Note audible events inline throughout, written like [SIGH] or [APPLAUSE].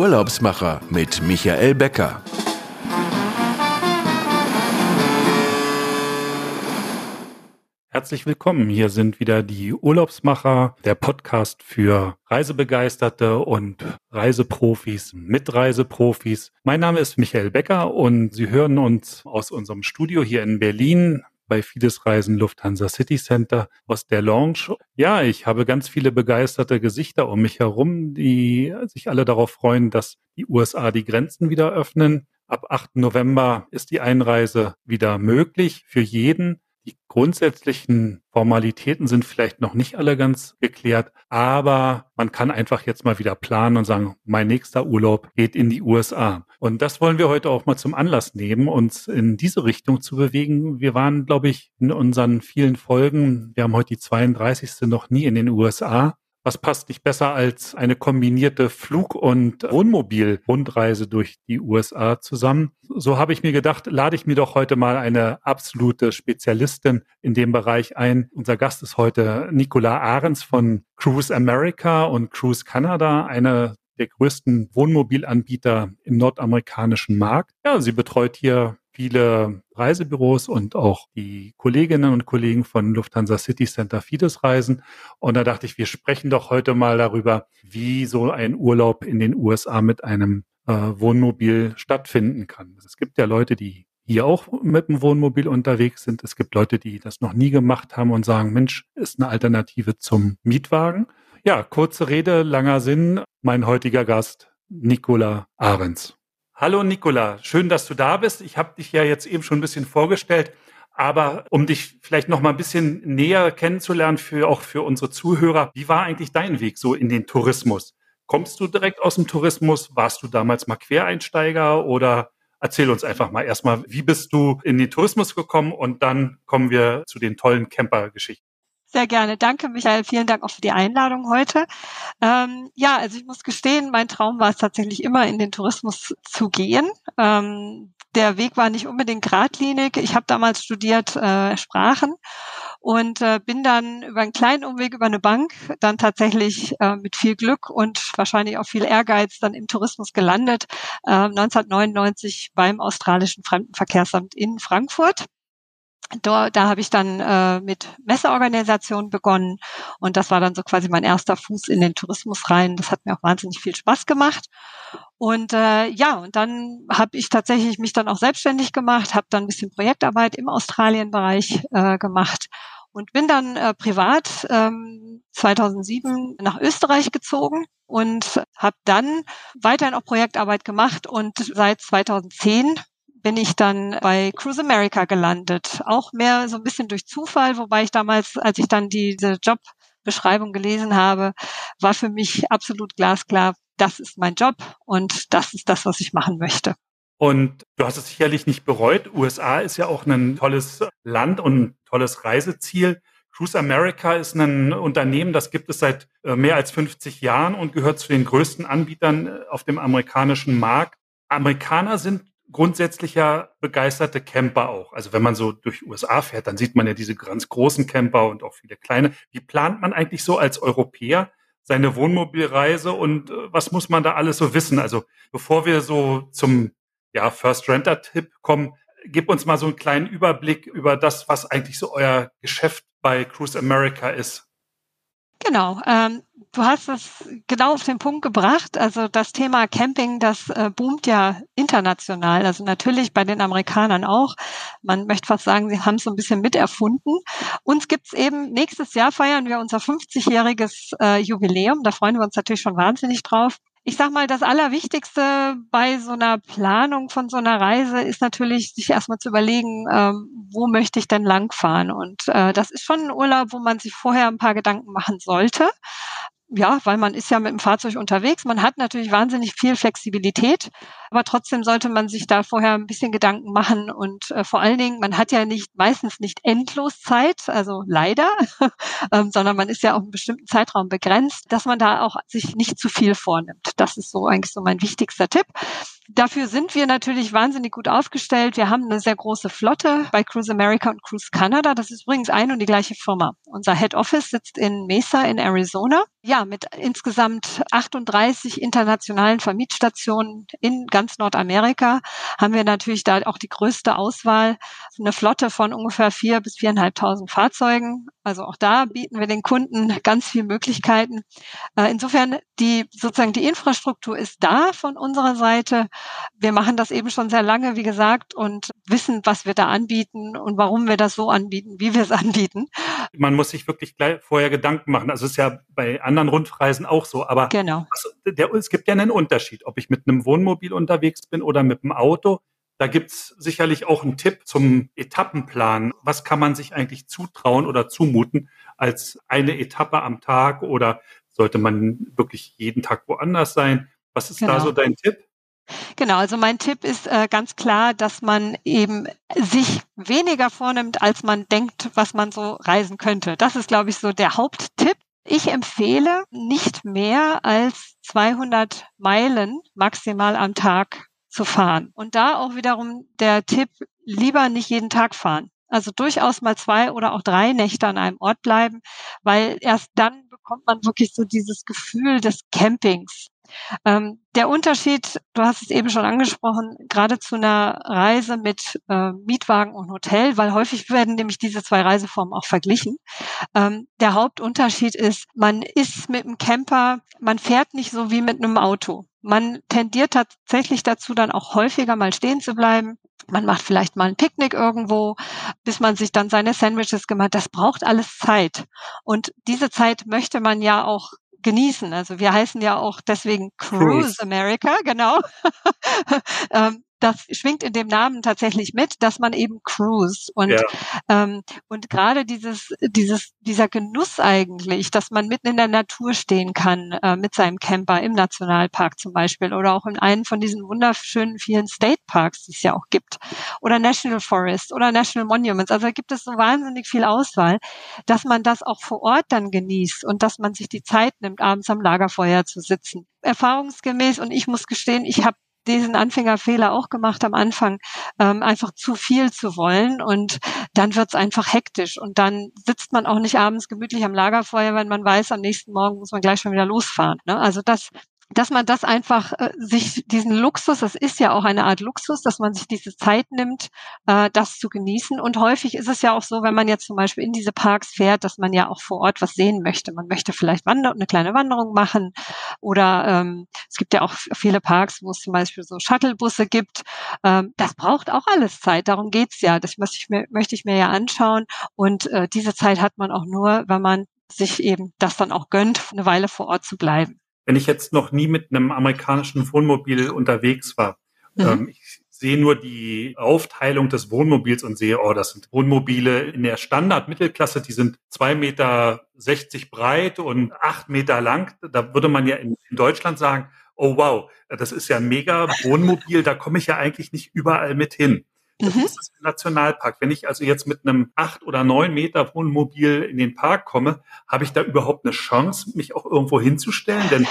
Urlaubsmacher mit Michael Becker. Herzlich willkommen. Hier sind wieder die Urlaubsmacher, der Podcast für Reisebegeisterte und Reiseprofis, Mitreiseprofis. Mein Name ist Michael Becker und Sie hören uns aus unserem Studio hier in Berlin bei Fides Reisen Lufthansa City Center aus der Lounge. Ja, ich habe ganz viele begeisterte Gesichter um mich herum, die sich alle darauf freuen, dass die USA die Grenzen wieder öffnen. Ab 8. November ist die Einreise wieder möglich für jeden. Die grundsätzlichen Formalitäten sind vielleicht noch nicht alle ganz geklärt, aber man kann einfach jetzt mal wieder planen und sagen, mein nächster Urlaub geht in die USA. Und das wollen wir heute auch mal zum Anlass nehmen, uns in diese Richtung zu bewegen. Wir waren, glaube ich, in unseren vielen Folgen, wir haben heute die 32. noch nie in den USA was passt nicht besser als eine kombinierte Flug- und Wohnmobil-Rundreise durch die USA zusammen? So habe ich mir gedacht, lade ich mir doch heute mal eine absolute Spezialistin in dem Bereich ein. Unser Gast ist heute Nicola Ahrens von Cruise America und Cruise Canada, eine der größten Wohnmobilanbieter im nordamerikanischen Markt. Ja, sie betreut hier viele Reisebüros und auch die Kolleginnen und Kollegen von Lufthansa City Center Fides reisen. Und da dachte ich, wir sprechen doch heute mal darüber, wie so ein Urlaub in den USA mit einem äh, Wohnmobil stattfinden kann. Es gibt ja Leute, die hier auch mit dem Wohnmobil unterwegs sind. Es gibt Leute, die das noch nie gemacht haben und sagen, Mensch, ist eine Alternative zum Mietwagen. Ja, kurze Rede, langer Sinn. Mein heutiger Gast, Nicola Ahrens. Hallo Nicola, schön, dass du da bist. Ich habe dich ja jetzt eben schon ein bisschen vorgestellt, aber um dich vielleicht noch mal ein bisschen näher kennenzulernen für auch für unsere Zuhörer, wie war eigentlich dein Weg so in den Tourismus? Kommst du direkt aus dem Tourismus? Warst du damals mal Quereinsteiger oder erzähl uns einfach mal erstmal, wie bist du in den Tourismus gekommen und dann kommen wir zu den tollen Camper-Geschichten. Sehr gerne. Danke, Michael. Vielen Dank auch für die Einladung heute. Ähm, ja, also ich muss gestehen, mein Traum war es tatsächlich immer, in den Tourismus zu gehen. Ähm, der Weg war nicht unbedingt geradlinig. Ich habe damals studiert äh, Sprachen und äh, bin dann über einen kleinen Umweg über eine Bank dann tatsächlich äh, mit viel Glück und wahrscheinlich auch viel Ehrgeiz dann im Tourismus gelandet, äh, 1999 beim australischen Fremdenverkehrsamt in Frankfurt da, da habe ich dann äh, mit Messeorganisation begonnen und das war dann so quasi mein erster Fuß in den Tourismus rein. Das hat mir auch wahnsinnig viel Spaß gemacht. Und äh, ja, und dann habe ich tatsächlich mich dann auch selbstständig gemacht, habe dann ein bisschen Projektarbeit im Australienbereich äh, gemacht und bin dann äh, privat ähm, 2007 nach Österreich gezogen und habe dann weiterhin auch Projektarbeit gemacht und seit 2010 bin ich dann bei Cruise America gelandet. Auch mehr so ein bisschen durch Zufall, wobei ich damals, als ich dann diese Jobbeschreibung gelesen habe, war für mich absolut glasklar, das ist mein Job und das ist das, was ich machen möchte. Und du hast es sicherlich nicht bereut. USA ist ja auch ein tolles Land und ein tolles Reiseziel. Cruise America ist ein Unternehmen, das gibt es seit äh, mehr als 50 Jahren und gehört zu den größten Anbietern äh, auf dem amerikanischen Markt. Amerikaner sind grundsätzlicher begeisterte Camper auch. Also wenn man so durch USA fährt, dann sieht man ja diese ganz großen Camper und auch viele kleine. Wie plant man eigentlich so als Europäer seine Wohnmobilreise und äh, was muss man da alles so wissen? Also bevor wir so zum ja, First Renter Tipp kommen, gib uns mal so einen kleinen Überblick über das, was eigentlich so euer Geschäft bei Cruise America ist. Genau. Ähm, du hast es genau auf den Punkt gebracht. Also das Thema Camping, das äh, boomt ja international. Also natürlich bei den Amerikanern auch. Man möchte fast sagen, sie haben es so ein bisschen miterfunden. Uns gibt's eben, nächstes Jahr feiern wir unser 50-jähriges äh, Jubiläum. Da freuen wir uns natürlich schon wahnsinnig drauf ich sag mal, das Allerwichtigste bei so einer Planung von so einer Reise ist natürlich, sich erstmal zu überlegen, ähm, wo möchte ich denn langfahren? Und äh, das ist schon ein Urlaub, wo man sich vorher ein paar Gedanken machen sollte ja, weil man ist ja mit dem Fahrzeug unterwegs. Man hat natürlich wahnsinnig viel Flexibilität, aber trotzdem sollte man sich da vorher ein bisschen Gedanken machen und äh, vor allen Dingen, man hat ja nicht meistens nicht endlos Zeit, also leider, [LAUGHS] ähm, sondern man ist ja auf einen bestimmten Zeitraum begrenzt, dass man da auch sich nicht zu viel vornimmt. Das ist so eigentlich so mein wichtigster Tipp. Dafür sind wir natürlich wahnsinnig gut aufgestellt. Wir haben eine sehr große Flotte bei Cruise America und Cruise Canada. Das ist übrigens eine und die gleiche Firma. Unser Head Office sitzt in Mesa in Arizona. Ja, mit insgesamt 38 internationalen Vermietstationen in ganz Nordamerika haben wir natürlich da auch die größte Auswahl. Eine Flotte von ungefähr vier bis viereinhalbtausend Fahrzeugen. Also auch da bieten wir den Kunden ganz viele Möglichkeiten. Äh, insofern die sozusagen die Infrastruktur ist da von unserer Seite. Wir machen das eben schon sehr lange, wie gesagt, und wissen, was wir da anbieten und warum wir das so anbieten, wie wir es [LAUGHS] anbieten. Man muss sich wirklich gleich vorher Gedanken machen. Also es ist ja bei anderen Rundreisen auch so, aber genau. also der, es gibt ja einen Unterschied, ob ich mit einem Wohnmobil unterwegs bin oder mit einem Auto. Da gibt's sicherlich auch einen Tipp zum Etappenplan. Was kann man sich eigentlich zutrauen oder zumuten als eine Etappe am Tag oder sollte man wirklich jeden Tag woanders sein? Was ist genau. da so dein Tipp? Genau, also mein Tipp ist äh, ganz klar, dass man eben sich weniger vornimmt, als man denkt, was man so reisen könnte. Das ist, glaube ich, so der Haupttipp. Ich empfehle nicht mehr als 200 Meilen maximal am Tag zu fahren. Und da auch wiederum der Tipp, lieber nicht jeden Tag fahren. Also durchaus mal zwei oder auch drei Nächte an einem Ort bleiben, weil erst dann bekommt man wirklich so dieses Gefühl des Campings. Ähm, der Unterschied, du hast es eben schon angesprochen, gerade zu einer Reise mit äh, Mietwagen und Hotel, weil häufig werden nämlich diese zwei Reiseformen auch verglichen. Ähm, der Hauptunterschied ist, man ist mit dem Camper, man fährt nicht so wie mit einem Auto. Man tendiert tatsächlich dazu, dann auch häufiger mal stehen zu bleiben. Man macht vielleicht mal ein Picknick irgendwo, bis man sich dann seine Sandwiches gemacht. Das braucht alles Zeit. Und diese Zeit möchte man ja auch genießen. Also wir heißen ja auch deswegen Cruise, Cruise. America, genau. [LAUGHS] ähm, das schwingt in dem Namen tatsächlich mit, dass man eben cruise und ja. ähm, und gerade dieses dieses dieser Genuss eigentlich, dass man mitten in der Natur stehen kann äh, mit seinem Camper im Nationalpark zum Beispiel oder auch in einem von diesen wunderschönen vielen State Parks, die es ja auch gibt oder National Forest oder National Monuments. Also da gibt es so wahnsinnig viel Auswahl, dass man das auch vor Ort dann genießt und dass man sich die Zeit nimmt, abends am Lagerfeuer zu sitzen. Erfahrungsgemäß und ich muss gestehen, ich habe diesen Anfängerfehler auch gemacht am Anfang, ähm, einfach zu viel zu wollen und dann wird's einfach hektisch und dann sitzt man auch nicht abends gemütlich am Lagerfeuer, wenn man weiß, am nächsten Morgen muss man gleich schon wieder losfahren. Ne? Also das dass man das einfach äh, sich diesen Luxus, das ist ja auch eine Art Luxus, dass man sich diese Zeit nimmt, äh, das zu genießen. Und häufig ist es ja auch so, wenn man jetzt zum Beispiel in diese Parks fährt, dass man ja auch vor Ort was sehen möchte. Man möchte vielleicht wander eine kleine Wanderung machen oder ähm, es gibt ja auch viele Parks, wo es zum Beispiel so Shuttlebusse gibt. Ähm, das braucht auch alles Zeit. Darum geht's ja. Das möchte ich mir, möchte ich mir ja anschauen. Und äh, diese Zeit hat man auch nur, wenn man sich eben das dann auch gönnt, eine Weile vor Ort zu bleiben wenn ich jetzt noch nie mit einem amerikanischen Wohnmobil unterwegs war, mhm. ähm, ich sehe nur die Aufteilung des Wohnmobils und sehe, oh, das sind Wohnmobile in der Standard-Mittelklasse, die sind zwei Meter sechzig breit und acht Meter lang. Da würde man ja in, in Deutschland sagen, oh wow, das ist ja ein mega Wohnmobil, da komme ich ja eigentlich nicht überall mit hin. Das mhm. ist das Nationalpark. Wenn ich also jetzt mit einem acht oder neun Meter Wohnmobil in den Park komme, habe ich da überhaupt eine Chance, mich auch irgendwo hinzustellen? Denn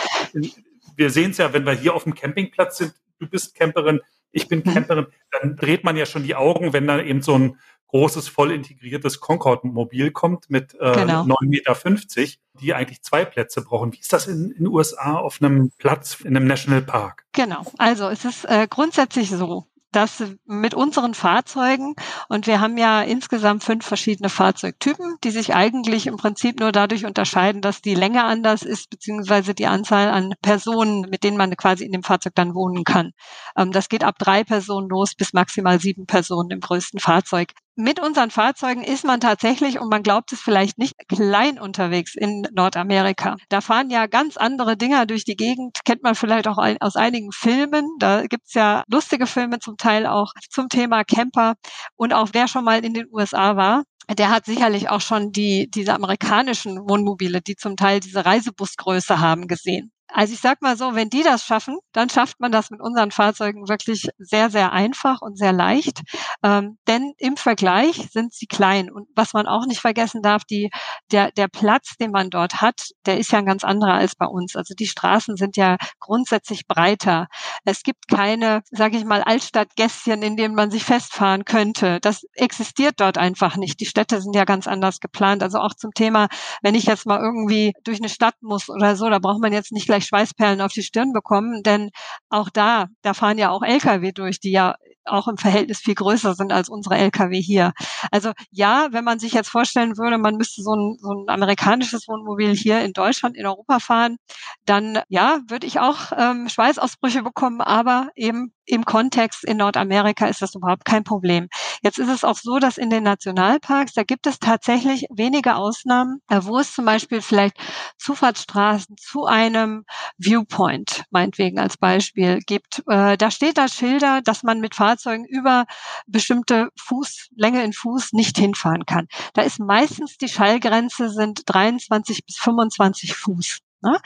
wir sehen es ja, wenn wir hier auf dem Campingplatz sind, du bist Camperin, ich bin mhm. Camperin, dann dreht man ja schon die Augen, wenn da eben so ein großes, voll integriertes Concorde-Mobil kommt mit äh, genau. 9,50 Meter, die eigentlich zwei Plätze brauchen. Wie ist das in den USA auf einem Platz in einem Nationalpark? Genau, also es ist äh, grundsätzlich so, dass mit unseren Fahrzeugen, und wir haben ja insgesamt fünf verschiedene Fahrzeugtypen, die sich eigentlich im Prinzip nur dadurch unterscheiden, dass die Länge anders ist, beziehungsweise die Anzahl an Personen, mit denen man quasi in dem Fahrzeug dann wohnen kann. Ähm, das geht ab drei Personen los bis maximal sieben Personen im größten Fahrzeug mit unseren Fahrzeugen ist man tatsächlich, und man glaubt es vielleicht nicht, klein unterwegs in Nordamerika. Da fahren ja ganz andere Dinger durch die Gegend, kennt man vielleicht auch aus einigen Filmen. Da gibt's ja lustige Filme zum Teil auch zum Thema Camper. Und auch wer schon mal in den USA war, der hat sicherlich auch schon die, diese amerikanischen Wohnmobile, die zum Teil diese Reisebusgröße haben, gesehen. Also ich sag mal so, wenn die das schaffen, dann schafft man das mit unseren Fahrzeugen wirklich sehr, sehr einfach und sehr leicht. Ähm, denn im Vergleich sind sie klein. Und was man auch nicht vergessen darf, die, der, der Platz, den man dort hat, der ist ja ein ganz anderer als bei uns. Also die Straßen sind ja grundsätzlich breiter. Es gibt keine, sage ich mal, Altstadtgässchen, in denen man sich festfahren könnte. Das existiert dort einfach nicht. Die Städte sind ja ganz anders geplant. Also auch zum Thema, wenn ich jetzt mal irgendwie durch eine Stadt muss oder so, da braucht man jetzt nicht gleich gleich Schweißperlen auf die Stirn bekommen, denn auch da, da fahren ja auch Lkw durch, die ja auch im Verhältnis viel größer sind als unsere Lkw hier. Also ja, wenn man sich jetzt vorstellen würde, man müsste so ein, so ein amerikanisches Wohnmobil hier in Deutschland, in Europa fahren, dann ja, würde ich auch ähm, Schweißausbrüche bekommen, aber eben im Kontext in Nordamerika ist das überhaupt kein Problem. Jetzt ist es auch so, dass in den Nationalparks, da gibt es tatsächlich wenige Ausnahmen, wo es zum Beispiel vielleicht Zufahrtsstraßen zu einem Viewpoint, meinetwegen als Beispiel, gibt. Äh, da steht da Schilder, dass man mit Fahrzeugen über bestimmte Fußlänge in Fuß nicht hinfahren kann. Da ist meistens die Schallgrenze sind 23 bis 25 Fuß. Ne?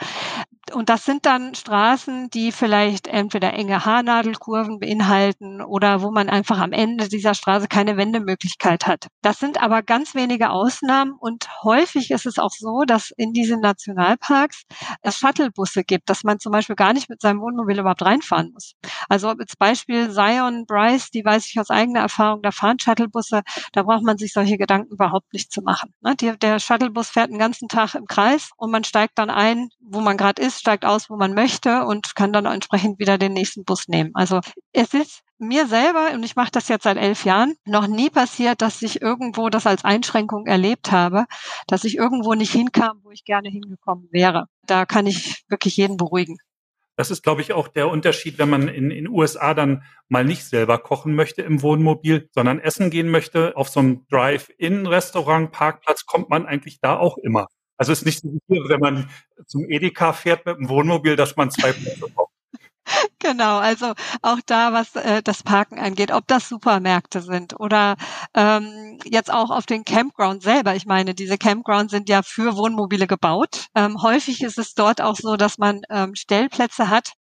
Und das sind dann Straßen, die vielleicht entweder enge Haarnadelkurven beinhalten oder wo man einfach am Ende dieser Straße keine Wendemöglichkeit hat. Das sind aber ganz wenige Ausnahmen und häufig ist es auch so, dass in diesen Nationalparks es Shuttlebusse gibt, dass man zum Beispiel gar nicht mit seinem Wohnmobil überhaupt reinfahren muss. Also als Beispiel Zion, Bryce, die weiß ich aus eigener Erfahrung, da fahren Shuttlebusse, da braucht man sich solche Gedanken überhaupt nicht zu machen. Ne? Der Shuttlebus fährt den ganzen Tag im Kreis und man steigt dann ein wo man gerade ist, steigt aus, wo man möchte und kann dann entsprechend wieder den nächsten Bus nehmen. Also es ist mir selber, und ich mache das jetzt seit elf Jahren, noch nie passiert, dass ich irgendwo das als Einschränkung erlebt habe, dass ich irgendwo nicht hinkam, wo ich gerne hingekommen wäre. Da kann ich wirklich jeden beruhigen. Das ist, glaube ich, auch der Unterschied, wenn man in den USA dann mal nicht selber kochen möchte im Wohnmobil, sondern essen gehen möchte. Auf so einem Drive-In-Restaurant, Parkplatz kommt man eigentlich da auch immer. Also es ist nicht so wie hier, wenn man zum Edeka fährt mit dem Wohnmobil, dass man zwei Plätze braucht. [LAUGHS] Genau, also auch da, was äh, das Parken angeht, ob das Supermärkte sind oder ähm, jetzt auch auf den Campground selber. Ich meine, diese Campgrounds sind ja für Wohnmobile gebaut. Ähm, häufig ist es dort auch so, dass man ähm, Stellplätze hat,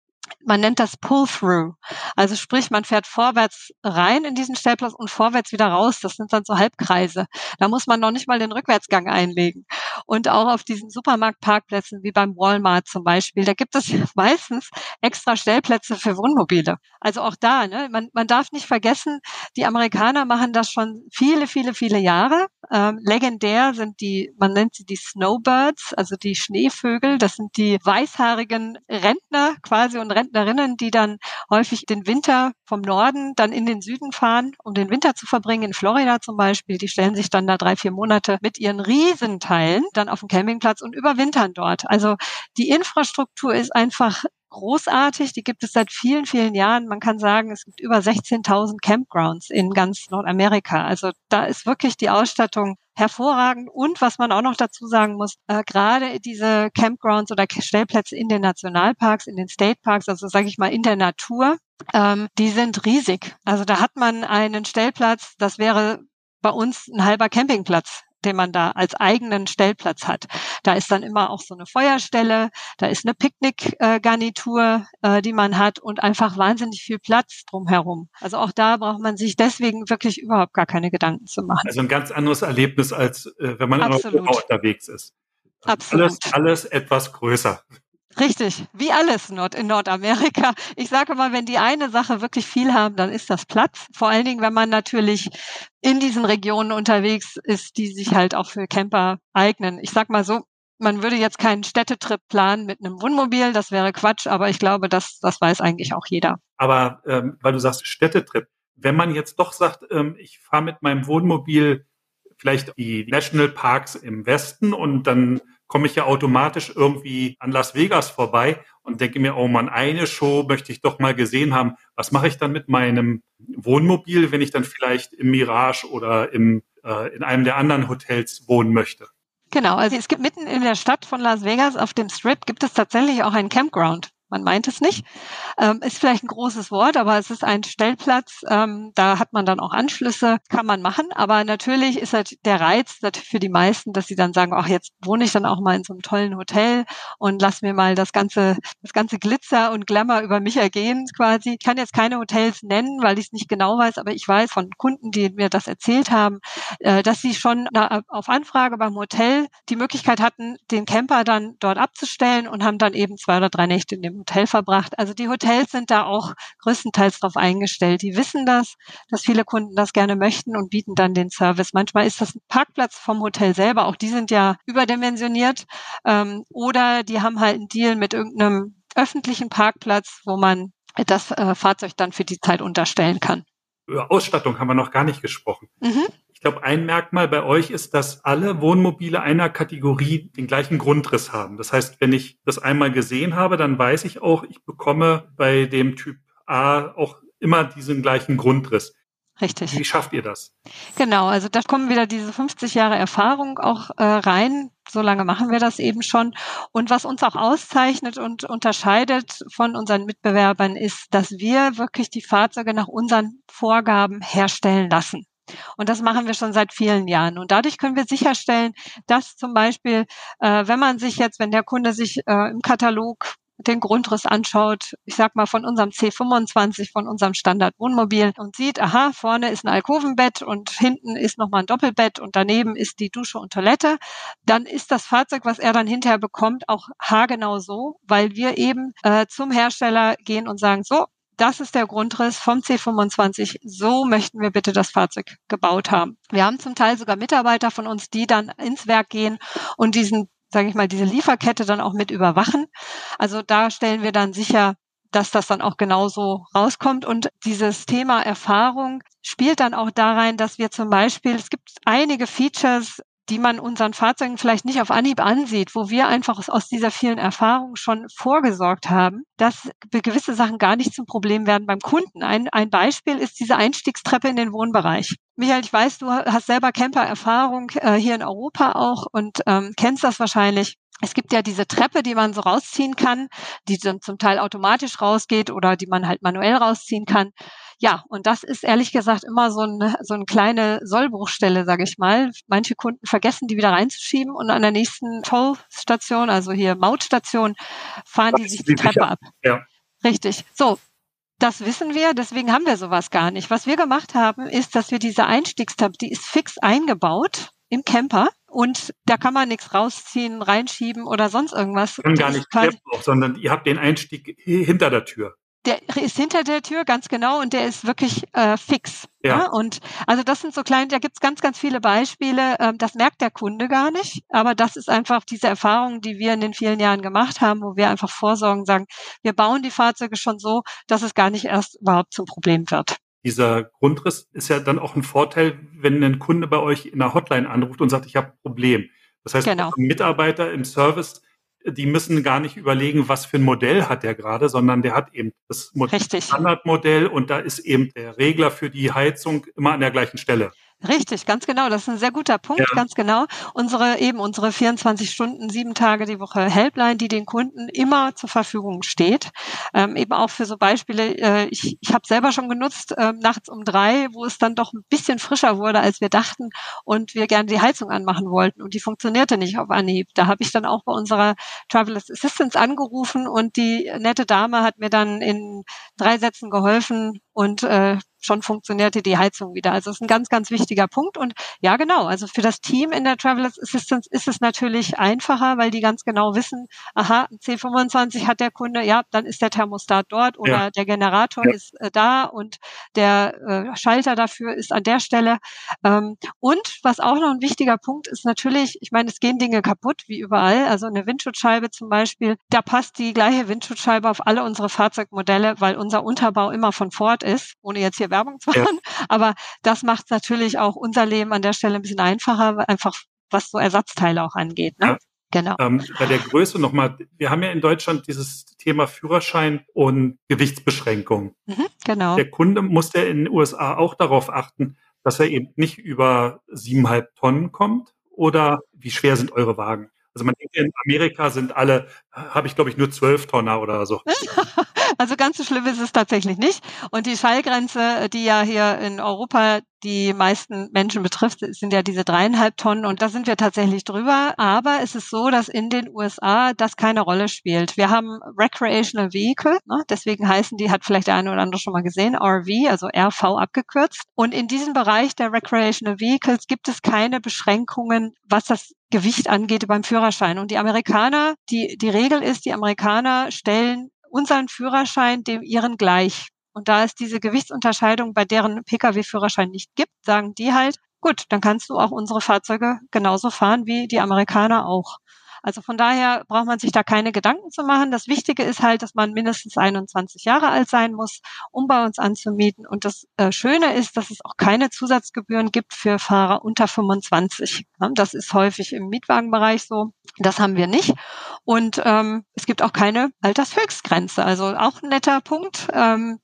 man nennt das Pull-Through. Also sprich, man fährt vorwärts rein in diesen Stellplatz und vorwärts wieder raus. Das sind dann so Halbkreise. Da muss man noch nicht mal den Rückwärtsgang einlegen. Und auch auf diesen Supermarktparkplätzen wie beim Walmart zum Beispiel, da gibt es [LAUGHS] meistens extra Stellplätze für Wohnmobile. Also auch da, ne, man, man darf nicht vergessen, die Amerikaner machen das schon viele, viele, viele Jahre. Ähm, legendär sind die, man nennt sie die Snowbirds, also die Schneevögel. Das sind die weißhaarigen Rentner quasi und Rentnerinnen, die dann häufig den Winter vom Norden dann in den Süden fahren, um den Winter zu verbringen. In Florida zum Beispiel, die stellen sich dann da drei, vier Monate mit ihren Riesenteilen dann auf dem Campingplatz und überwintern dort. Also die Infrastruktur ist einfach großartig. Die gibt es seit vielen, vielen Jahren. Man kann sagen, es gibt über 16.000 Campgrounds in ganz Nordamerika. Also da ist wirklich die Ausstattung hervorragend. Und was man auch noch dazu sagen muss, äh, gerade diese Campgrounds oder Stellplätze in den Nationalparks, in den State Parks, also sage ich mal in der Natur, ähm, die sind riesig. Also da hat man einen Stellplatz, das wäre bei uns ein halber Campingplatz den man da als eigenen Stellplatz hat. Da ist dann immer auch so eine Feuerstelle, da ist eine Picknickgarnitur, äh, die man hat und einfach wahnsinnig viel Platz drumherum. Also auch da braucht man sich deswegen wirklich überhaupt gar keine Gedanken zu machen. Also ein ganz anderes Erlebnis, als äh, wenn man Absolut. in Europa unterwegs ist. Absolut. Alles, alles etwas größer. Richtig, wie alles in Nordamerika. Ich sage mal, wenn die eine Sache wirklich viel haben, dann ist das Platz. Vor allen Dingen, wenn man natürlich in diesen Regionen unterwegs ist, die sich halt auch für Camper eignen. Ich sag mal so, man würde jetzt keinen Städtetrip planen mit einem Wohnmobil, das wäre Quatsch, aber ich glaube, das, das weiß eigentlich auch jeder. Aber ähm, weil du sagst Städtetrip, wenn man jetzt doch sagt, ähm, ich fahre mit meinem Wohnmobil vielleicht die Nationalparks im Westen und dann komme ich ja automatisch irgendwie an Las Vegas vorbei und denke mir, oh man, eine Show möchte ich doch mal gesehen haben. Was mache ich dann mit meinem Wohnmobil, wenn ich dann vielleicht im Mirage oder im, äh, in einem der anderen Hotels wohnen möchte? Genau, also es gibt mitten in der Stadt von Las Vegas auf dem Strip gibt es tatsächlich auch einen Campground. Man meint es nicht. Ähm, ist vielleicht ein großes Wort, aber es ist ein Stellplatz. Ähm, da hat man dann auch Anschlüsse, kann man machen. Aber natürlich ist halt der Reiz für die meisten, dass sie dann sagen, ach, jetzt wohne ich dann auch mal in so einem tollen Hotel und lass mir mal das ganze, das ganze Glitzer und Glamour über mich ergehen quasi. Ich kann jetzt keine Hotels nennen, weil ich es nicht genau weiß, aber ich weiß von Kunden, die mir das erzählt haben, äh, dass sie schon auf Anfrage beim Hotel die Möglichkeit hatten, den Camper dann dort abzustellen und haben dann eben zwei oder drei Nächte in dem Hotel verbracht. Also die Hotels sind da auch größtenteils darauf eingestellt. Die wissen das, dass viele Kunden das gerne möchten und bieten dann den Service. Manchmal ist das ein Parkplatz vom Hotel selber, auch die sind ja überdimensioniert. Ähm, oder die haben halt einen Deal mit irgendeinem öffentlichen Parkplatz, wo man das äh, Fahrzeug dann für die Zeit unterstellen kann. Über Ausstattung haben wir noch gar nicht gesprochen. Mhm. Ich glaube, ein Merkmal bei euch ist, dass alle Wohnmobile einer Kategorie den gleichen Grundriss haben. Das heißt, wenn ich das einmal gesehen habe, dann weiß ich auch, ich bekomme bei dem Typ A auch immer diesen gleichen Grundriss. Richtig. Wie schafft ihr das? Genau, also da kommen wieder diese 50 Jahre Erfahrung auch äh, rein. So lange machen wir das eben schon. Und was uns auch auszeichnet und unterscheidet von unseren Mitbewerbern ist, dass wir wirklich die Fahrzeuge nach unseren Vorgaben herstellen lassen. Und das machen wir schon seit vielen Jahren. Und dadurch können wir sicherstellen, dass zum Beispiel, äh, wenn man sich jetzt, wenn der Kunde sich äh, im Katalog den Grundriss anschaut, ich sag mal von unserem C25, von unserem Standard-Wohnmobil und sieht, aha, vorne ist ein Alkovenbett und hinten ist nochmal ein Doppelbett und daneben ist die Dusche und Toilette, dann ist das Fahrzeug, was er dann hinterher bekommt, auch haargenau so, weil wir eben äh, zum Hersteller gehen und sagen, so, das ist der Grundriss vom C25. So möchten wir bitte das Fahrzeug gebaut haben. Wir haben zum Teil sogar Mitarbeiter von uns, die dann ins Werk gehen und diesen sage ich mal, diese Lieferkette dann auch mit überwachen. Also da stellen wir dann sicher, dass das dann auch genauso rauskommt. Und dieses Thema Erfahrung spielt dann auch da rein, dass wir zum Beispiel, es gibt einige Features, die man unseren Fahrzeugen vielleicht nicht auf Anhieb ansieht, wo wir einfach aus dieser vielen Erfahrung schon vorgesorgt haben, dass gewisse Sachen gar nicht zum Problem werden beim Kunden. Ein, ein Beispiel ist diese Einstiegstreppe in den Wohnbereich. Michael, ich weiß, du hast selber Camper-Erfahrung äh, hier in Europa auch und ähm, kennst das wahrscheinlich. Es gibt ja diese Treppe, die man so rausziehen kann, die dann zum Teil automatisch rausgeht oder die man halt manuell rausziehen kann. Ja, und das ist ehrlich gesagt immer so, ein, so eine kleine Sollbruchstelle, sage ich mal. Manche Kunden vergessen, die wieder reinzuschieben und an der nächsten Tollstation, also hier Mautstation, fahren das die sich die Treppe sicher. ab. Ja. Richtig. So, das wissen wir, deswegen haben wir sowas gar nicht. Was wir gemacht haben, ist, dass wir diese Einstiegstab, die ist fix eingebaut im Camper und da kann man nichts rausziehen, reinschieben oder sonst irgendwas. Kann gar nicht quasi, sondern ihr habt den Einstieg hinter der Tür. Der ist hinter der Tür, ganz genau, und der ist wirklich äh, fix. Ja. ja. Und also das sind so kleine, da gibt's ganz, ganz viele Beispiele. Ähm, das merkt der Kunde gar nicht, aber das ist einfach diese Erfahrung, die wir in den vielen Jahren gemacht haben, wo wir einfach vorsorgen, sagen, wir bauen die Fahrzeuge schon so, dass es gar nicht erst überhaupt zum Problem wird dieser Grundriss ist ja dann auch ein Vorteil, wenn ein Kunde bei euch in der Hotline anruft und sagt, ich habe ein Problem. Das heißt, genau. Mitarbeiter im Service, die müssen gar nicht überlegen, was für ein Modell hat der gerade, sondern der hat eben das Standardmodell und da ist eben der Regler für die Heizung immer an der gleichen Stelle. Richtig, ganz genau. Das ist ein sehr guter Punkt, ja. ganz genau. Unsere eben unsere 24 Stunden, sieben Tage die Woche Helpline, die den Kunden immer zur Verfügung steht. Ähm, eben auch für so Beispiele. Äh, ich ich habe selber schon genutzt äh, nachts um drei, wo es dann doch ein bisschen frischer wurde, als wir dachten und wir gerne die Heizung anmachen wollten und die funktionierte nicht auf Anhieb. Da habe ich dann auch bei unserer Travelers Assistance angerufen und die nette Dame hat mir dann in drei Sätzen geholfen und äh, schon funktionierte die Heizung wieder. Also das ist ein ganz, ganz wichtiger Punkt. Und ja, genau, also für das Team in der Travelers Assistance ist es natürlich einfacher, weil die ganz genau wissen, aha, C25 hat der Kunde, ja, dann ist der Thermostat dort oder ja. der Generator ja. ist äh, da und der äh, Schalter dafür ist an der Stelle. Ähm, und was auch noch ein wichtiger Punkt ist natürlich, ich meine, es gehen Dinge kaputt, wie überall. Also eine Windschutzscheibe zum Beispiel, da passt die gleiche Windschutzscheibe auf alle unsere Fahrzeugmodelle, weil unser Unterbau immer von Ford ist, ohne jetzt hier Werbung zu machen. Ja. Aber das macht natürlich auch unser Leben an der Stelle ein bisschen einfacher, einfach was so Ersatzteile auch angeht. Ne? Ja. Genau. Ähm, bei der Größe nochmal, wir haben ja in Deutschland dieses Thema Führerschein und Gewichtsbeschränkung. Mhm, genau. Der Kunde muss ja in den USA auch darauf achten, dass er eben nicht über siebeneinhalb Tonnen kommt oder wie schwer sind eure Wagen? Also man denkt, in Amerika sind alle habe ich, glaube ich, nur zwölf Tonner oder so. [LAUGHS] also ganz so schlimm ist es tatsächlich nicht. Und die Schallgrenze, die ja hier in Europa die meisten Menschen betrifft, sind ja diese dreieinhalb Tonnen und da sind wir tatsächlich drüber. Aber es ist so, dass in den USA das keine Rolle spielt. Wir haben Recreational Vehicle, ne? deswegen heißen die, hat vielleicht der eine oder andere schon mal gesehen, RV, also RV abgekürzt. Und in diesem Bereich der Recreational Vehicles gibt es keine Beschränkungen, was das Gewicht angeht beim Führerschein. Und die Amerikaner, die, die Regel ist, die Amerikaner stellen unseren Führerschein dem ihren gleich. Und da es diese Gewichtsunterscheidung bei deren Pkw-Führerschein nicht gibt, sagen die halt, gut, dann kannst du auch unsere Fahrzeuge genauso fahren wie die Amerikaner auch. Also von daher braucht man sich da keine Gedanken zu machen. Das Wichtige ist halt, dass man mindestens 21 Jahre alt sein muss, um bei uns anzumieten. Und das äh, Schöne ist, dass es auch keine Zusatzgebühren gibt für Fahrer unter 25. Das ist häufig im Mietwagenbereich so. Das haben wir nicht. Und ähm, es gibt auch keine Altershöchstgrenze. Also auch ein netter Punkt. Ähm,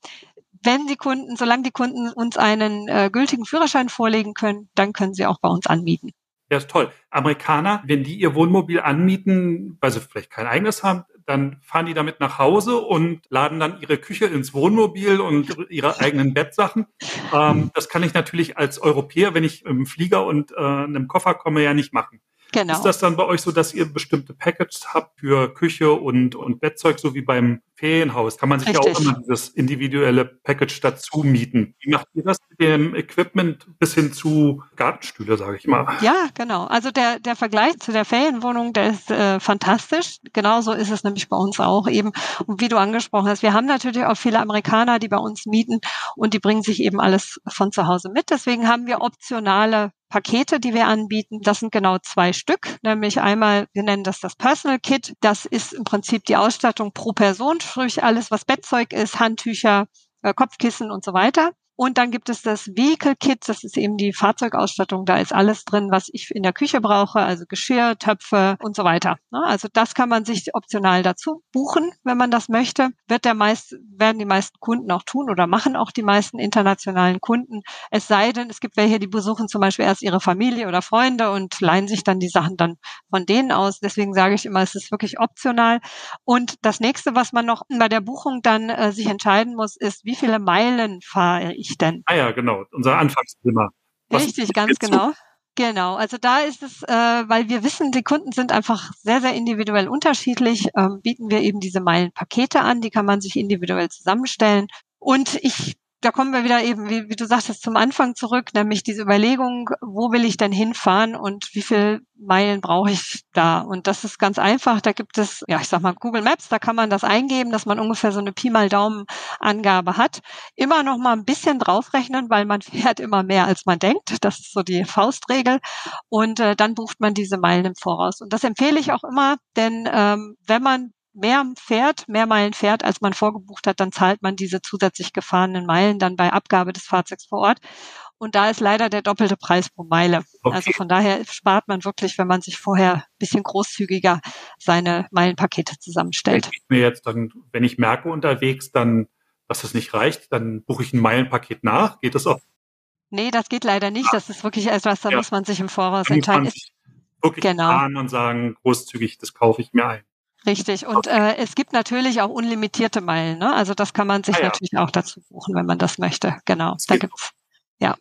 wenn die Kunden, solange die Kunden uns einen äh, gültigen Führerschein vorlegen können, dann können sie auch bei uns anmieten. Ja, ist toll. Amerikaner, wenn die ihr Wohnmobil anmieten, weil sie vielleicht kein eigenes haben, dann fahren die damit nach Hause und laden dann ihre Küche ins Wohnmobil und ihre eigenen Bettsachen. Ähm, das kann ich natürlich als Europäer, wenn ich im Flieger und äh, einem Koffer komme, ja nicht machen. Genau. Ist das dann bei euch so, dass ihr bestimmte Packages habt für Küche und, und Bettzeug, so wie beim Ferienhaus? Kann man sich Richtig. ja auch immer dieses individuelle Package dazu mieten. Wie macht ihr das mit dem Equipment bis hin zu Gartenstühle, sage ich mal? Ja, genau. Also der, der Vergleich zu der Ferienwohnung, der ist äh, fantastisch. Genauso ist es nämlich bei uns auch eben. Und wie du angesprochen hast, wir haben natürlich auch viele Amerikaner, die bei uns mieten und die bringen sich eben alles von zu Hause mit. Deswegen haben wir optionale Pakete, die wir anbieten. Das sind genau zwei Stück, nämlich einmal, wir nennen das das Personal Kit. Das ist im Prinzip die Ausstattung pro Person, sprich alles, was Bettzeug ist, Handtücher, äh, Kopfkissen und so weiter. Und dann gibt es das Vehicle Kit, das ist eben die Fahrzeugausstattung. Da ist alles drin, was ich in der Küche brauche, also Geschirr, Töpfe und so weiter. Ne? Also das kann man sich optional dazu buchen, wenn man das möchte. Wird der meist, werden die meisten Kunden auch tun oder machen auch die meisten internationalen Kunden. Es sei denn, es gibt welche, die besuchen zum Beispiel erst ihre Familie oder Freunde und leihen sich dann die Sachen dann von denen aus. Deswegen sage ich immer, es ist wirklich optional. Und das nächste, was man noch bei der Buchung dann äh, sich entscheiden muss, ist, wie viele Meilen fahre ich ich denn? Ah ja, genau, unser Anfangsthema. Was Richtig, ganz genau. Genau, also da ist es, äh, weil wir wissen, die Kunden sind einfach sehr, sehr individuell unterschiedlich, ähm, bieten wir eben diese Meilenpakete an, die kann man sich individuell zusammenstellen. Und ich da kommen wir wieder eben, wie, wie, du sagtest, zum Anfang zurück, nämlich diese Überlegung, wo will ich denn hinfahren und wie viel Meilen brauche ich da? Und das ist ganz einfach. Da gibt es, ja, ich sag mal, Google Maps, da kann man das eingeben, dass man ungefähr so eine Pi mal Daumen Angabe hat. Immer noch mal ein bisschen draufrechnen, weil man [LAUGHS] fährt immer mehr, als man denkt. Das ist so die Faustregel. Und äh, dann bucht man diese Meilen im Voraus. Und das empfehle ich auch immer, denn ähm, wenn man mehr fährt, mehr Meilen fährt, als man vorgebucht hat, dann zahlt man diese zusätzlich gefahrenen Meilen dann bei Abgabe des Fahrzeugs vor Ort. Und da ist leider der doppelte Preis pro Meile. Okay. Also von daher spart man wirklich, wenn man sich vorher ein bisschen großzügiger seine Meilenpakete zusammenstellt. Wenn ich mir jetzt dann, wenn ich merke unterwegs, dann, dass es nicht reicht, dann buche ich ein Meilenpaket nach. Geht das auch? Nee, das geht leider nicht. Das ist wirklich etwas, da ja. muss man sich im Voraus entscheiden. Wirklich genau. planen und sagen, großzügig, das kaufe ich mir ein. Richtig. Und äh, es gibt natürlich auch unlimitierte Meilen. Ne? Also das kann man sich ah, ja. natürlich auch dazu buchen, wenn man das möchte. Genau. Das da gibt's. Ja.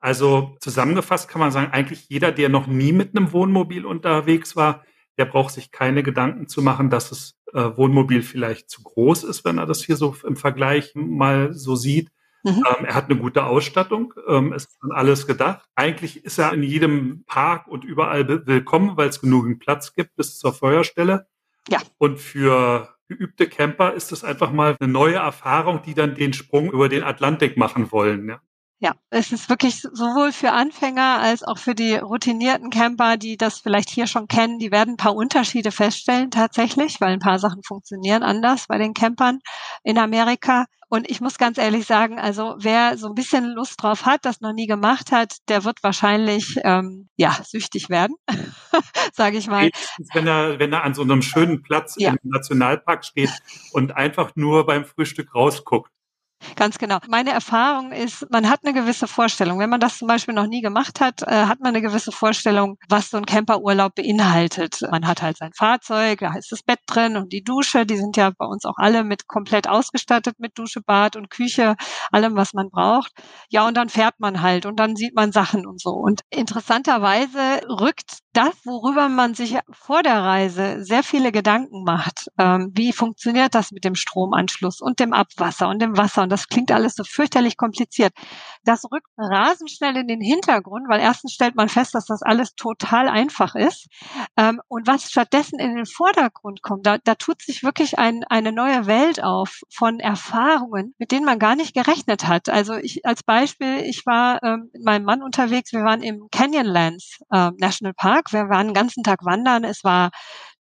Also zusammengefasst kann man sagen, eigentlich jeder, der noch nie mit einem Wohnmobil unterwegs war, der braucht sich keine Gedanken zu machen, dass das äh, Wohnmobil vielleicht zu groß ist, wenn er das hier so im Vergleich mal so sieht. Mhm. Ähm, er hat eine gute Ausstattung, ähm, es ist an alles gedacht. Eigentlich ist er in jedem Park und überall willkommen, weil es genügend Platz gibt bis zur Feuerstelle. Ja. Und für geübte Camper ist es einfach mal eine neue Erfahrung, die dann den Sprung über den Atlantik machen wollen. Ja. Ja, es ist wirklich sowohl für Anfänger als auch für die routinierten Camper, die das vielleicht hier schon kennen, die werden ein paar Unterschiede feststellen tatsächlich, weil ein paar Sachen funktionieren anders bei den Campern in Amerika. Und ich muss ganz ehrlich sagen, also wer so ein bisschen Lust drauf hat, das noch nie gemacht hat, der wird wahrscheinlich ähm, ja süchtig werden, [LAUGHS] sage ich mal. Wenn er, wenn er an so einem schönen Platz ja. im Nationalpark steht und einfach nur beim Frühstück rausguckt. Ganz genau. Meine Erfahrung ist, man hat eine gewisse Vorstellung. Wenn man das zum Beispiel noch nie gemacht hat, äh, hat man eine gewisse Vorstellung, was so ein Camperurlaub beinhaltet. Man hat halt sein Fahrzeug, da ist das Bett drin und die Dusche. Die sind ja bei uns auch alle mit komplett ausgestattet mit Dusche, Bad und Küche, allem, was man braucht. Ja, und dann fährt man halt und dann sieht man Sachen und so. Und interessanterweise rückt das, worüber man sich vor der Reise sehr viele Gedanken macht. Ähm, wie funktioniert das mit dem Stromanschluss und dem Abwasser und dem Wasser? Und das klingt alles so fürchterlich kompliziert. Das rückt rasend schnell in den Hintergrund, weil erstens stellt man fest, dass das alles total einfach ist. Ähm, und was stattdessen in den Vordergrund kommt, da, da tut sich wirklich ein, eine neue Welt auf von Erfahrungen, mit denen man gar nicht gerechnet hat. Also ich als Beispiel, ich war ähm, mit meinem Mann unterwegs, wir waren im Canyonlands äh, National Park wir waren den ganzen Tag wandern. Es war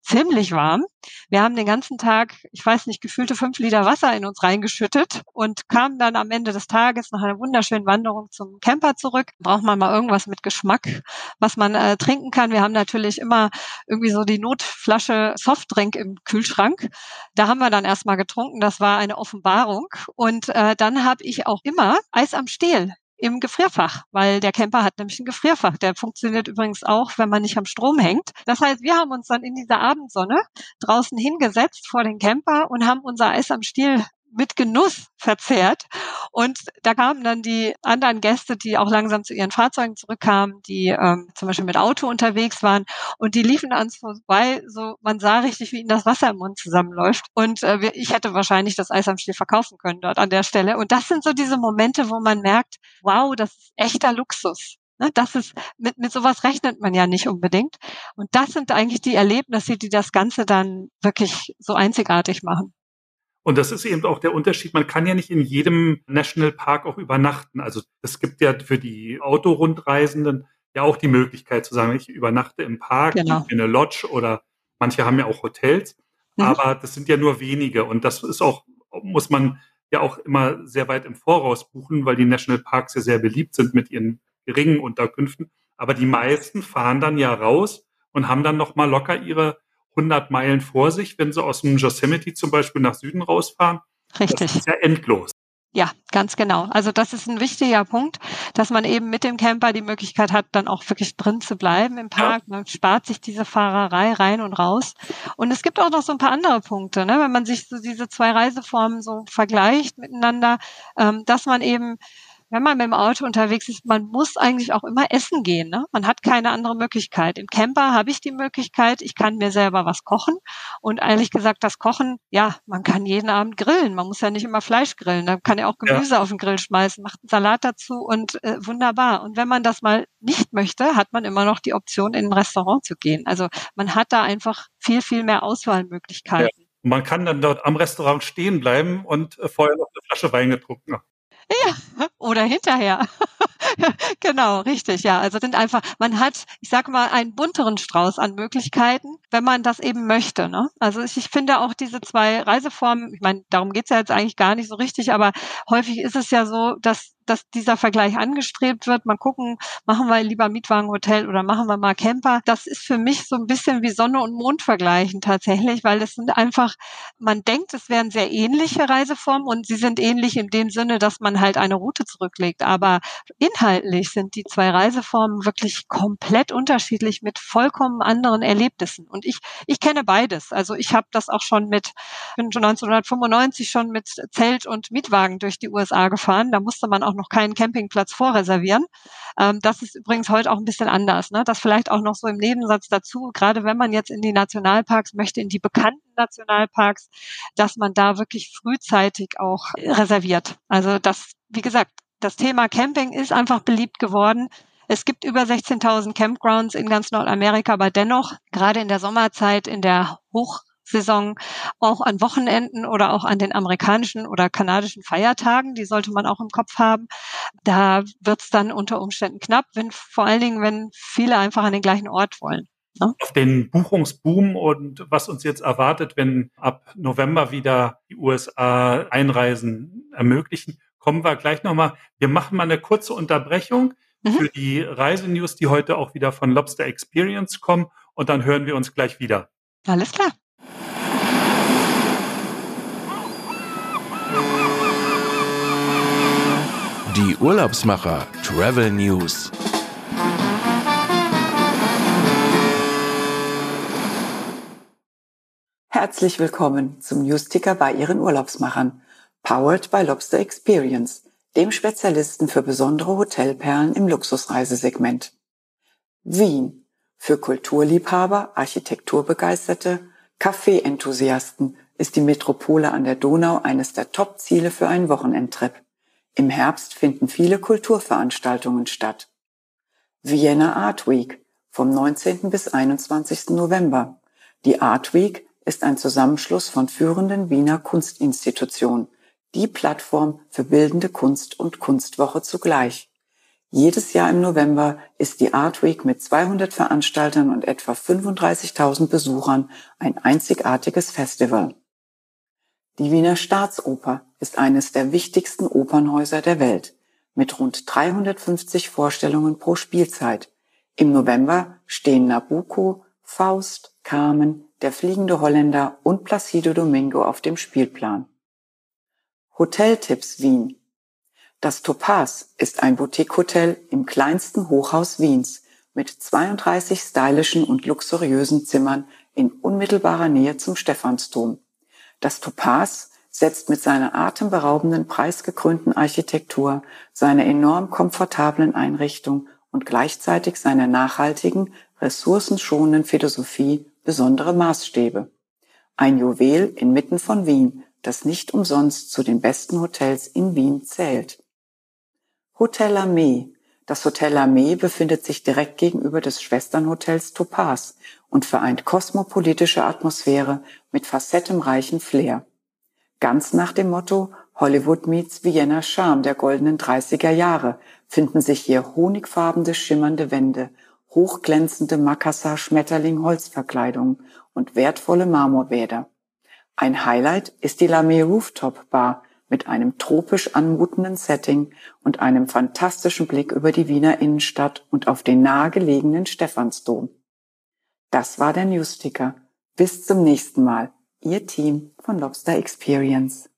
ziemlich warm. Wir haben den ganzen Tag, ich weiß nicht, gefühlte fünf Liter Wasser in uns reingeschüttet und kamen dann am Ende des Tages nach einer wunderschönen Wanderung zum Camper zurück. Braucht man mal irgendwas mit Geschmack, was man äh, trinken kann. Wir haben natürlich immer irgendwie so die Notflasche Softdrink im Kühlschrank. Da haben wir dann erstmal getrunken. Das war eine Offenbarung. Und äh, dann habe ich auch immer Eis am Stiel im Gefrierfach, weil der Camper hat nämlich ein Gefrierfach. Der funktioniert übrigens auch, wenn man nicht am Strom hängt. Das heißt, wir haben uns dann in dieser Abendsonne draußen hingesetzt vor den Camper und haben unser Eis am Stiel mit Genuss verzehrt. Und da kamen dann die anderen Gäste, die auch langsam zu ihren Fahrzeugen zurückkamen, die ähm, zum Beispiel mit Auto unterwegs waren und die liefen an uns vorbei, so man sah richtig, wie ihnen das Wasser im Mund zusammenläuft. Und äh, ich hätte wahrscheinlich das Eis am Stiel verkaufen können dort an der Stelle. Und das sind so diese Momente, wo man merkt, wow, das ist echter Luxus. Ne, das ist, mit, mit sowas rechnet man ja nicht unbedingt. Und das sind eigentlich die Erlebnisse, die das Ganze dann wirklich so einzigartig machen. Und das ist eben auch der Unterschied. Man kann ja nicht in jedem Nationalpark auch übernachten. Also es gibt ja für die Autorundreisenden ja auch die Möglichkeit zu sagen, ich übernachte im Park, genau. in einer Lodge oder manche haben ja auch Hotels. Mhm. Aber das sind ja nur wenige. Und das ist auch, muss man ja auch immer sehr weit im Voraus buchen, weil die Nationalparks ja sehr beliebt sind mit ihren geringen Unterkünften. Aber die meisten fahren dann ja raus und haben dann noch mal locker ihre 100 Meilen vor sich, wenn sie aus dem Yosemite zum Beispiel nach Süden rausfahren. Richtig. Das ist ja endlos. Ja, ganz genau. Also das ist ein wichtiger Punkt, dass man eben mit dem Camper die Möglichkeit hat, dann auch wirklich drin zu bleiben im Park. Man spart sich diese Fahrerei rein und raus. Und es gibt auch noch so ein paar andere Punkte, ne? wenn man sich so diese zwei Reiseformen so vergleicht miteinander, ähm, dass man eben wenn man mit dem Auto unterwegs ist, man muss eigentlich auch immer essen gehen. Ne? Man hat keine andere Möglichkeit. Im Camper habe ich die Möglichkeit, ich kann mir selber was kochen. Und ehrlich gesagt, das Kochen, ja, man kann jeden Abend grillen. Man muss ja nicht immer Fleisch grillen. Da kann ja auch Gemüse ja. auf den Grill schmeißen, macht einen Salat dazu und äh, wunderbar. Und wenn man das mal nicht möchte, hat man immer noch die Option, in ein Restaurant zu gehen. Also man hat da einfach viel, viel mehr Auswahlmöglichkeiten. Ja. Man kann dann dort am Restaurant stehen bleiben und äh, vorher noch eine Flasche Wein getrunken haben. Ja, oder hinterher. [LAUGHS] genau, richtig, ja. Also sind einfach, man hat, ich sage mal, einen bunteren Strauß an Möglichkeiten, wenn man das eben möchte. Ne? Also ich, ich finde auch diese zwei Reiseformen, ich meine, darum geht's ja jetzt eigentlich gar nicht so richtig, aber häufig ist es ja so, dass dass dieser Vergleich angestrebt wird. Mal gucken, machen wir lieber Mietwagenhotel oder machen wir mal Camper. Das ist für mich so ein bisschen wie Sonne und Mond vergleichen tatsächlich, weil es sind einfach, man denkt, es wären sehr ähnliche Reiseformen und sie sind ähnlich in dem Sinne, dass man halt eine Route zurücklegt. Aber inhaltlich sind die zwei Reiseformen wirklich komplett unterschiedlich mit vollkommen anderen Erlebnissen. Und ich, ich kenne beides. Also ich habe das auch schon mit, bin schon 1995 schon mit Zelt und Mietwagen durch die USA gefahren. Da musste man auch noch keinen Campingplatz vorreservieren. Ähm, das ist übrigens heute auch ein bisschen anders. Ne? Das vielleicht auch noch so im Nebensatz dazu, gerade wenn man jetzt in die Nationalparks möchte, in die bekannten Nationalparks, dass man da wirklich frühzeitig auch reserviert. Also das, wie gesagt, das Thema Camping ist einfach beliebt geworden. Es gibt über 16.000 Campgrounds in ganz Nordamerika, aber dennoch, gerade in der Sommerzeit, in der Hoch Saison auch an Wochenenden oder auch an den amerikanischen oder kanadischen Feiertagen. Die sollte man auch im Kopf haben. Da wird es dann unter Umständen knapp, wenn vor allen Dingen, wenn viele einfach an den gleichen Ort wollen. Ne? Auf den Buchungsboom und was uns jetzt erwartet, wenn ab November wieder die USA Einreisen ermöglichen, kommen wir gleich nochmal. Wir machen mal eine kurze Unterbrechung mhm. für die Reisenews, die heute auch wieder von Lobster Experience kommen und dann hören wir uns gleich wieder. Alles klar. Die Urlaubsmacher Travel News. Herzlich willkommen zum Newsticker bei Ihren Urlaubsmachern. Powered by Lobster Experience, dem Spezialisten für besondere Hotelperlen im Luxusreisesegment. Wien. Für Kulturliebhaber, Architekturbegeisterte, Kaffee-Enthusiasten ist die Metropole an der Donau eines der Top-Ziele für einen Wochenendtrip. Im Herbst finden viele Kulturveranstaltungen statt. Vienna Art Week vom 19. bis 21. November. Die Art Week ist ein Zusammenschluss von führenden Wiener Kunstinstitutionen, die Plattform für bildende Kunst und Kunstwoche zugleich. Jedes Jahr im November ist die Art Week mit 200 Veranstaltern und etwa 35.000 Besuchern ein einzigartiges Festival. Die Wiener Staatsoper ist eines der wichtigsten Opernhäuser der Welt mit rund 350 Vorstellungen pro Spielzeit. Im November stehen Nabucco, Faust, Carmen, Der fliegende Holländer und Placido Domingo auf dem Spielplan. Hoteltipps Wien. Das Topaz ist ein Boutique-Hotel im kleinsten Hochhaus Wiens mit 32 stylischen und luxuriösen Zimmern in unmittelbarer Nähe zum Stephansdom. Das Topaz setzt mit seiner atemberaubenden, preisgekrönten Architektur, seiner enorm komfortablen Einrichtung und gleichzeitig seiner nachhaltigen, ressourcenschonenden Philosophie besondere Maßstäbe. Ein Juwel inmitten von Wien, das nicht umsonst zu den besten Hotels in Wien zählt. Hotel Armee. Das Hotel Armee befindet sich direkt gegenüber des Schwesternhotels Topaz und vereint kosmopolitische Atmosphäre mit facettenreichen Flair. Ganz nach dem Motto Hollywood meets Vienna Charme der goldenen 30er Jahre finden sich hier honigfarbene schimmernde Wände, hochglänzende Makassar-Schmetterling-Holzverkleidungen und wertvolle Marmorbäder. Ein Highlight ist die Lamé Rooftop Bar mit einem tropisch anmutenden Setting und einem fantastischen Blick über die Wiener Innenstadt und auf den nahegelegenen Stephansdom. Das war der Newsticker. Bis zum nächsten Mal. Ihr Team von Lobster Experience.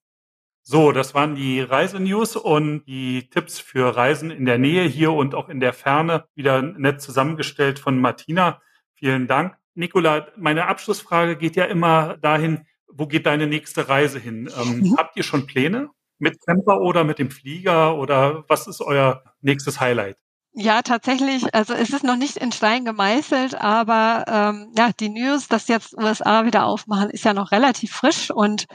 So, das waren die Reisenews und die Tipps für Reisen in der Nähe hier und auch in der Ferne wieder nett zusammengestellt von Martina. Vielen Dank. Nicola, meine Abschlussfrage geht ja immer dahin, wo geht deine nächste Reise hin? Ähm, mhm. Habt ihr schon Pläne? Mit Camper oder mit dem Flieger oder was ist euer nächstes Highlight? Ja, tatsächlich. Also es ist noch nicht in Stein gemeißelt, aber ähm, ja, die News, dass jetzt USA wieder aufmachen, ist ja noch relativ frisch und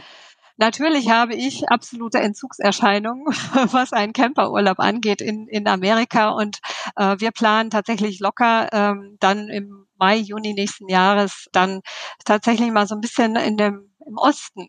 Natürlich habe ich absolute Entzugserscheinungen, [LAUGHS] was einen Camperurlaub angeht in, in Amerika. Und äh, wir planen tatsächlich locker ähm, dann im Mai, Juni nächsten Jahres dann tatsächlich mal so ein bisschen in dem, im Osten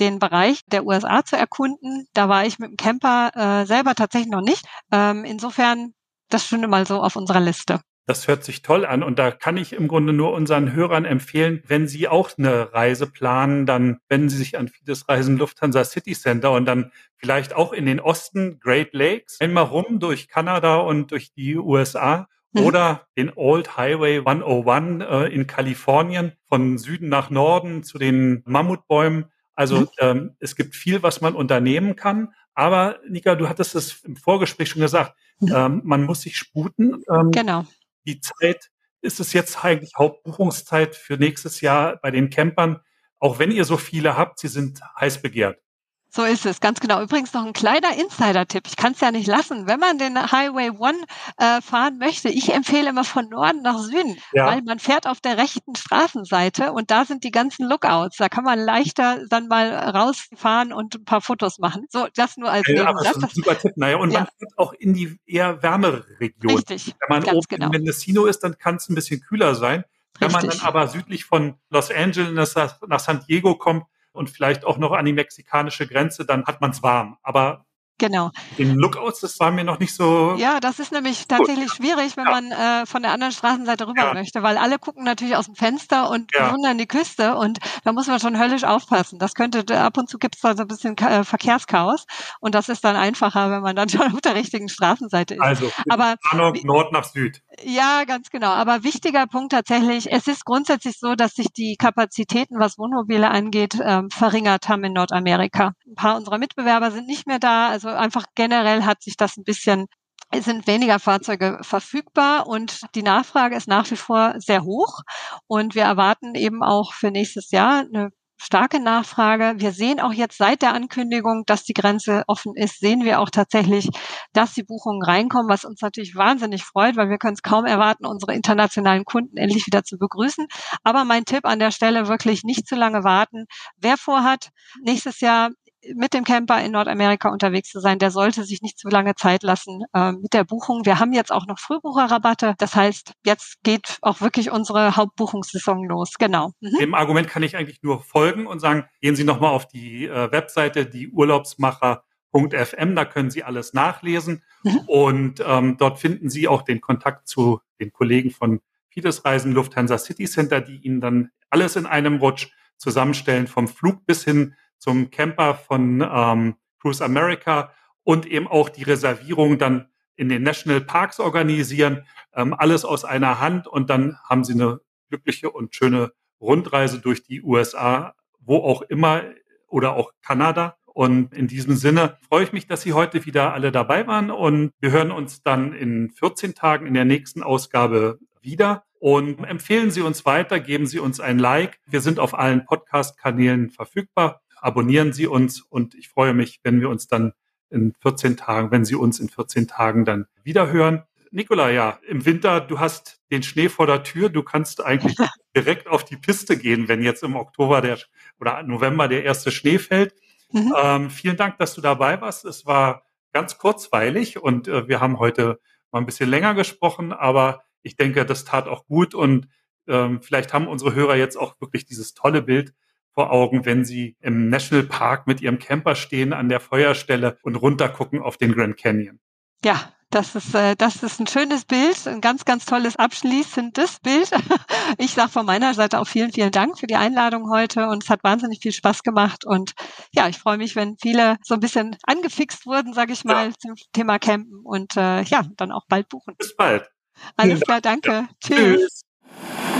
den Bereich der USA zu erkunden. Da war ich mit dem Camper äh, selber tatsächlich noch nicht. Ähm, insofern das stünde mal so auf unserer Liste. Das hört sich toll an und da kann ich im Grunde nur unseren Hörern empfehlen, wenn sie auch eine Reise planen, dann wenden sie sich an Fides Reisen Lufthansa City Center und dann vielleicht auch in den Osten, Great Lakes, einmal rum durch Kanada und durch die USA mhm. oder den Old Highway 101 äh, in Kalifornien von Süden nach Norden zu den Mammutbäumen. Also mhm. ähm, es gibt viel, was man unternehmen kann. Aber Nika, du hattest es im Vorgespräch schon gesagt, mhm. ähm, man muss sich sputen. Ähm, genau. Die Zeit, ist es jetzt eigentlich Hauptbuchungszeit für nächstes Jahr bei den Campern? Auch wenn ihr so viele habt, sie sind heiß begehrt. So ist es, ganz genau. Übrigens noch ein kleiner Insider-Tipp. Ich kann es ja nicht lassen. Wenn man den Highway One äh, fahren möchte, ich empfehle immer von Norden nach Süden, ja. weil man fährt auf der rechten Straßenseite und da sind die ganzen Lookouts. Da kann man leichter dann mal rausfahren und ein paar Fotos machen. So, das nur als ja, Nebensatz. Das ist ein super Tipp. Naja, und ja. man fährt auch in die eher wärmere Region. Richtig. Wenn man oben genau. in Mendocino ist, dann kann es ein bisschen kühler sein. Wenn Richtig. man dann aber südlich von Los Angeles nach San Diego kommt, und vielleicht auch noch an die mexikanische Grenze, dann hat man es warm. Aber Genau. Den Lookouts, das war mir noch nicht so. Ja, das ist nämlich tatsächlich gut. schwierig, wenn ja. man äh, von der anderen Straßenseite rüber ja. möchte, weil alle gucken natürlich aus dem Fenster und ja. bewundern die Küste und da muss man schon höllisch aufpassen. Das könnte, ab und zu gibt es da so ein bisschen äh, Verkehrschaos und das ist dann einfacher, wenn man dann schon auf der richtigen Straßenseite ist. Also, aber Ahnung, Nord nach Süd. Ja, ganz genau. Aber wichtiger Punkt tatsächlich, es ist grundsätzlich so, dass sich die Kapazitäten, was Wohnmobile angeht, ähm, verringert haben in Nordamerika. Ein paar unserer Mitbewerber sind nicht mehr da. Also einfach generell hat sich das ein bisschen es sind weniger Fahrzeuge verfügbar und die Nachfrage ist nach wie vor sehr hoch. Und wir erwarten eben auch für nächstes Jahr eine starke Nachfrage. Wir sehen auch jetzt seit der Ankündigung, dass die Grenze offen ist, sehen wir auch tatsächlich, dass die Buchungen reinkommen, was uns natürlich wahnsinnig freut, weil wir können es kaum erwarten, unsere internationalen Kunden endlich wieder zu begrüßen. Aber mein Tipp an der Stelle wirklich nicht zu lange warten. Wer vorhat, nächstes Jahr mit dem Camper in Nordamerika unterwegs zu sein, der sollte sich nicht zu lange Zeit lassen äh, mit der Buchung. Wir haben jetzt auch noch Frühbucherrabatte. Das heißt, jetzt geht auch wirklich unsere Hauptbuchungssaison los. Genau. Mhm. Dem Argument kann ich eigentlich nur folgen und sagen, gehen Sie nochmal auf die äh, Webseite, die Urlaubsmacher.fm, da können Sie alles nachlesen. Mhm. Und ähm, dort finden Sie auch den Kontakt zu den Kollegen von Fides Reisen Lufthansa City Center, die Ihnen dann alles in einem Rutsch zusammenstellen, vom Flug bis hin zum Camper von ähm, Cruise America und eben auch die Reservierung dann in den National Parks organisieren. Ähm, alles aus einer Hand und dann haben sie eine glückliche und schöne Rundreise durch die USA, wo auch immer oder auch Kanada. Und in diesem Sinne freue ich mich, dass Sie heute wieder alle dabei waren und wir hören uns dann in 14 Tagen in der nächsten Ausgabe wieder. Und empfehlen Sie uns weiter, geben Sie uns ein Like. Wir sind auf allen Podcast-Kanälen verfügbar abonnieren Sie uns und ich freue mich, wenn wir uns dann in 14 Tagen, wenn Sie uns in 14 Tagen dann wieder hören. Nikola, ja, im Winter, du hast den Schnee vor der Tür, du kannst eigentlich [LAUGHS] direkt auf die Piste gehen, wenn jetzt im Oktober der oder November der erste Schnee fällt. Mhm. Ähm, vielen Dank, dass du dabei warst. Es war ganz kurzweilig und äh, wir haben heute mal ein bisschen länger gesprochen, aber ich denke, das tat auch gut und ähm, vielleicht haben unsere Hörer jetzt auch wirklich dieses tolle Bild vor Augen, wenn sie im Nationalpark mit ihrem Camper stehen an der Feuerstelle und runtergucken auf den Grand Canyon. Ja, das ist, äh, das ist ein schönes Bild, ein ganz, ganz tolles abschließendes Bild. [LAUGHS] Ich sage von meiner Seite auch vielen, vielen Dank für die Einladung heute und es hat wahnsinnig viel Spaß gemacht und ja, ich freue mich, wenn viele so ein bisschen angefixt wurden, sage ich mal, ja. zum Thema Campen und äh, ja, dann auch bald buchen. Bis bald. Alles klar, danke. Ja. Tschüss. Tschüss.